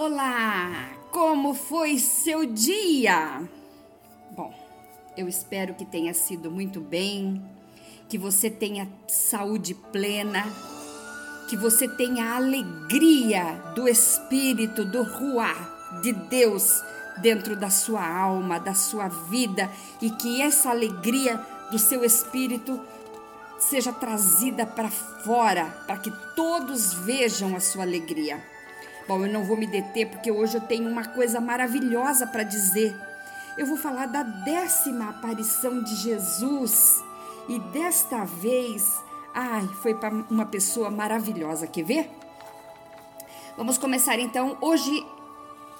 Olá! Como foi seu dia? Bom, eu espero que tenha sido muito bem, que você tenha saúde plena, que você tenha a alegria do Espírito, do Ruá de Deus dentro da sua alma, da sua vida e que essa alegria do seu espírito seja trazida para fora, para que todos vejam a sua alegria. Bom, eu não vou me deter porque hoje eu tenho uma coisa maravilhosa para dizer. Eu vou falar da décima aparição de Jesus e desta vez, ai, foi para uma pessoa maravilhosa. Quer ver? Vamos começar então. Hoje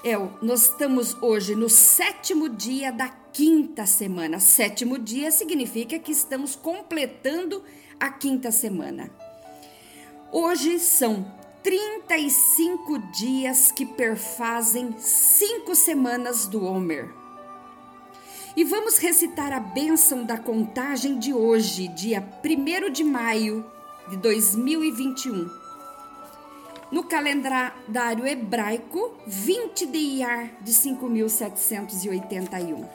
é, nós estamos hoje no sétimo dia da quinta semana. Sétimo dia significa que estamos completando a quinta semana. Hoje são 35 dias que perfazem cinco semanas do Homer. E vamos recitar a bênção da contagem de hoje, dia 1 de maio de 2021. No calendário hebraico, 20 de Iyar de 5781.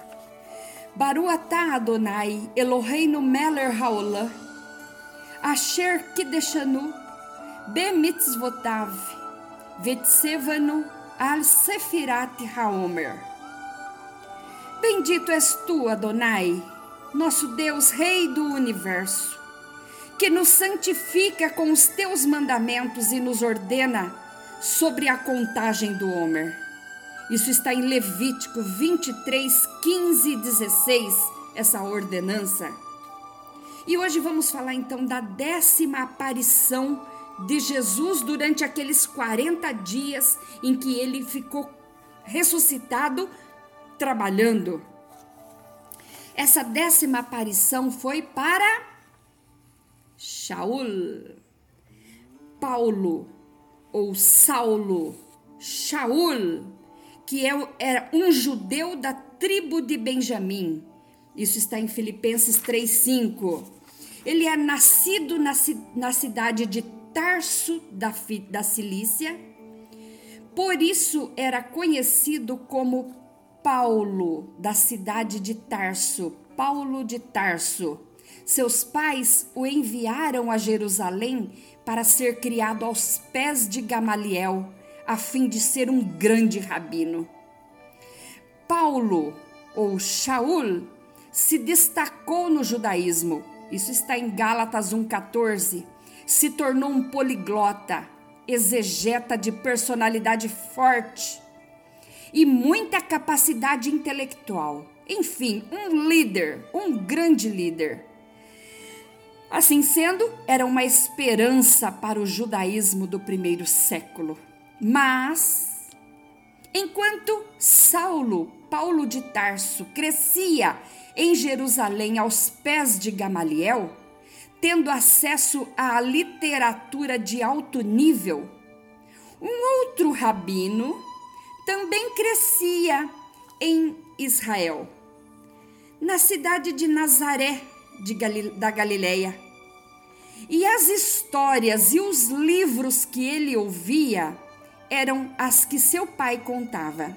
Baruatá Adonai, Eloheinu Meller Haolah, Asher Kideshanu, Bemitzvotav, Vetsevanu al Sefirat Haomer. Bendito és tu, Adonai, nosso Deus, Rei do universo, que nos santifica com os teus mandamentos e nos ordena sobre a contagem do Homer. Isso está em Levítico 23, 15 e 16, essa ordenança. E hoje vamos falar então da décima aparição de Jesus durante aqueles 40 dias em que ele ficou ressuscitado trabalhando. Essa décima aparição foi para Shaul, Paulo ou Saulo, Shaul, que é era um judeu da tribo de Benjamim. Isso está em Filipenses 3:5. Ele é nascido na, na cidade de Tarso da, da Cilícia, por isso era conhecido como Paulo, da cidade de Tarso, Paulo de Tarso. Seus pais o enviaram a Jerusalém para ser criado aos pés de Gamaliel, a fim de ser um grande rabino. Paulo, ou Shaul, se destacou no judaísmo. Isso está em Gálatas 1,14 se tornou um poliglota, exegeta de personalidade forte e muita capacidade intelectual. Enfim, um líder, um grande líder. Assim sendo, era uma esperança para o judaísmo do primeiro século. Mas, enquanto Saulo, Paulo de Tarso, crescia em Jerusalém aos pés de Gamaliel, tendo acesso à literatura de alto nível. Um outro rabino também crescia em Israel, na cidade de Nazaré de da Galileia. E as histórias e os livros que ele ouvia eram as que seu pai contava.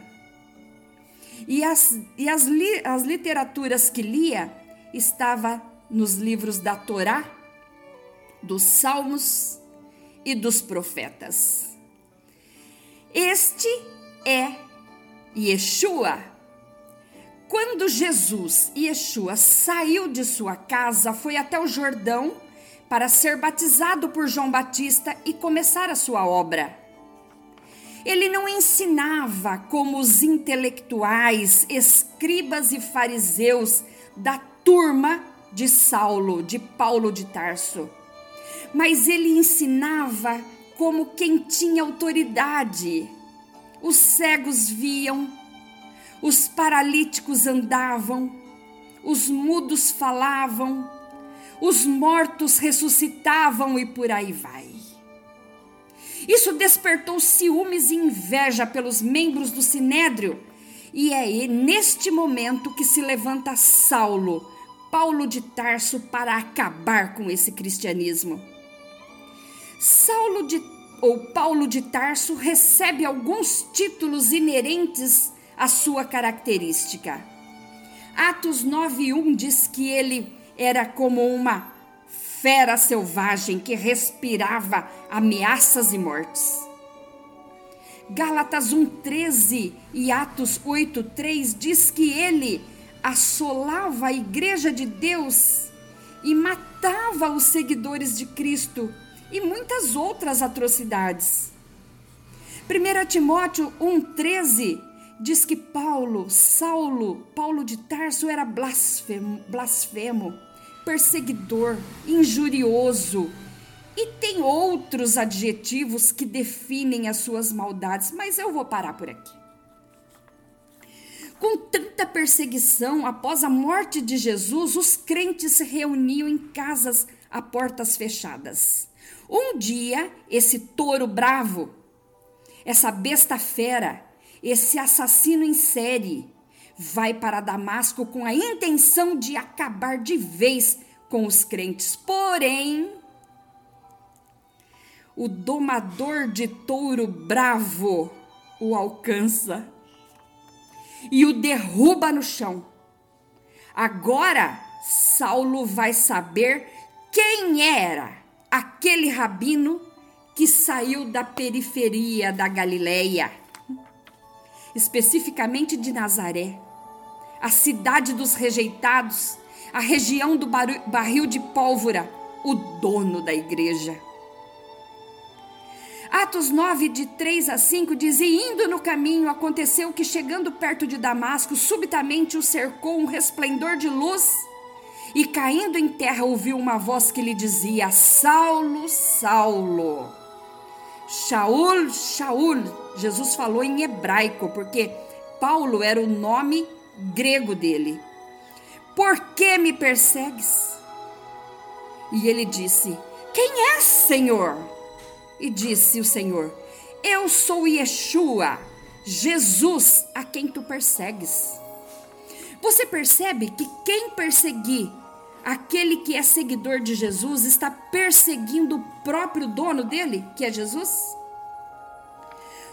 E as, e as, li, as literaturas que lia estava nos livros da Torá dos Salmos e dos Profetas. Este é Yeshua. Quando Jesus, Yeshua, saiu de sua casa, foi até o Jordão para ser batizado por João Batista e começar a sua obra. Ele não ensinava como os intelectuais, escribas e fariseus da turma de Saulo, de Paulo de Tarso mas ele ensinava como quem tinha autoridade. Os cegos viam, os paralíticos andavam, os mudos falavam, os mortos ressuscitavam e por aí vai. Isso despertou ciúmes e inveja pelos membros do sinédrio, e é neste momento que se levanta Saulo, Paulo de Tarso, para acabar com esse cristianismo. Saulo de ou Paulo de Tarso recebe alguns títulos inerentes à sua característica. Atos 9:1 diz que ele era como uma fera selvagem que respirava ameaças e mortes. Gálatas 1:13 e Atos 8:3 diz que ele assolava a igreja de Deus e matava os seguidores de Cristo e muitas outras atrocidades. 1 Timóteo 1,13 diz que Paulo, Saulo, Paulo de Tarso era blasfemo, blasfemo, perseguidor, injurioso. E tem outros adjetivos que definem as suas maldades, mas eu vou parar por aqui. Com tanta perseguição após a morte de Jesus, os crentes se reuniam em casas a portas fechadas. Um dia, esse touro bravo, essa besta fera, esse assassino em série, vai para Damasco com a intenção de acabar de vez com os crentes. Porém, o domador de touro bravo o alcança e o derruba no chão. Agora Saulo vai saber quem era aquele rabino que saiu da periferia da Galileia, especificamente de Nazaré, a cidade dos rejeitados, a região do barril de pólvora, o dono da igreja. Atos 9, de 3 a 5 diz: E indo no caminho, aconteceu que, chegando perto de Damasco, subitamente o cercou um resplendor de luz. E caindo em terra, ouviu uma voz que lhe dizia: Saulo, Saulo. Shaul, Shaul. Jesus falou em hebraico, porque Paulo era o nome grego dele. Por que me persegues? E ele disse: Quem és, Senhor? E disse o Senhor: Eu sou Yeshua, Jesus a quem tu persegues. Você percebe que quem perseguir aquele que é seguidor de Jesus está perseguindo o próprio dono dele, que é Jesus?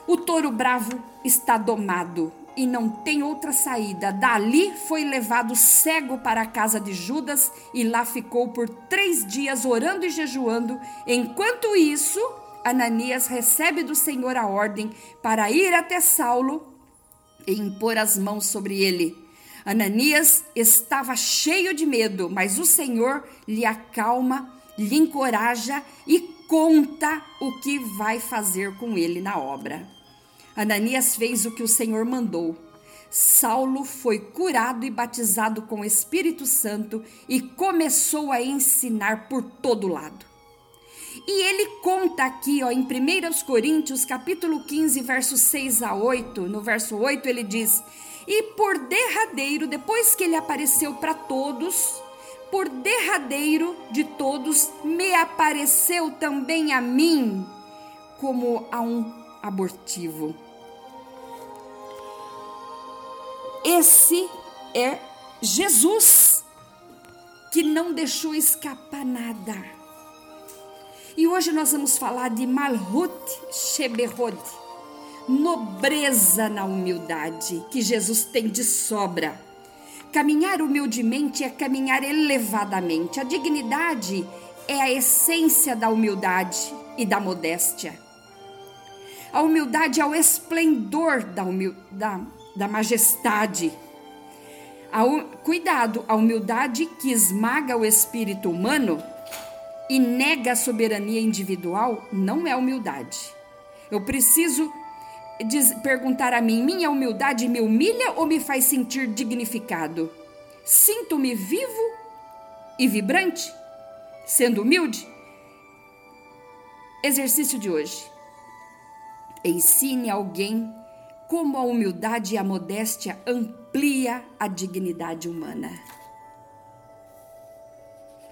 O touro bravo está domado e não tem outra saída. Dali foi levado cego para a casa de Judas e lá ficou por três dias orando e jejuando. Enquanto isso, Ananias recebe do Senhor a ordem para ir até Saulo e impor as mãos sobre ele. Ananias estava cheio de medo, mas o Senhor lhe acalma, lhe encoraja e conta o que vai fazer com ele na obra. Ananias fez o que o Senhor mandou. Saulo foi curado e batizado com o Espírito Santo e começou a ensinar por todo lado. E ele conta aqui, ó, em 1 Coríntios, capítulo 15, versos 6 a 8, no verso 8 ele diz: "E por derradeiro, depois que ele apareceu para todos, por derradeiro de todos, me apareceu também a mim como a um abortivo." Esse é Jesus que não deixou escapar nada e hoje nós vamos falar de Malhut Sheberod, nobreza na humildade que Jesus tem de sobra. Caminhar humildemente é caminhar elevadamente. A dignidade é a essência da humildade e da modéstia. A humildade é o esplendor da, da, da majestade. A, cuidado, a humildade que esmaga o espírito humano e nega a soberania individual não é humildade. Eu preciso diz, perguntar a mim: minha humildade me humilha ou me faz sentir dignificado? Sinto-me vivo e vibrante, sendo humilde? Exercício de hoje. Ensine alguém como a humildade e a modéstia amplia a dignidade humana.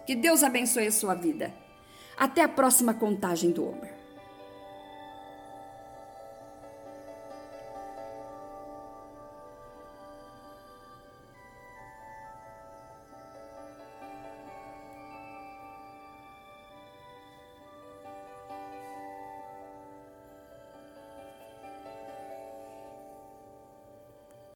Que Deus abençoe a sua vida. Até a próxima contagem do Homer.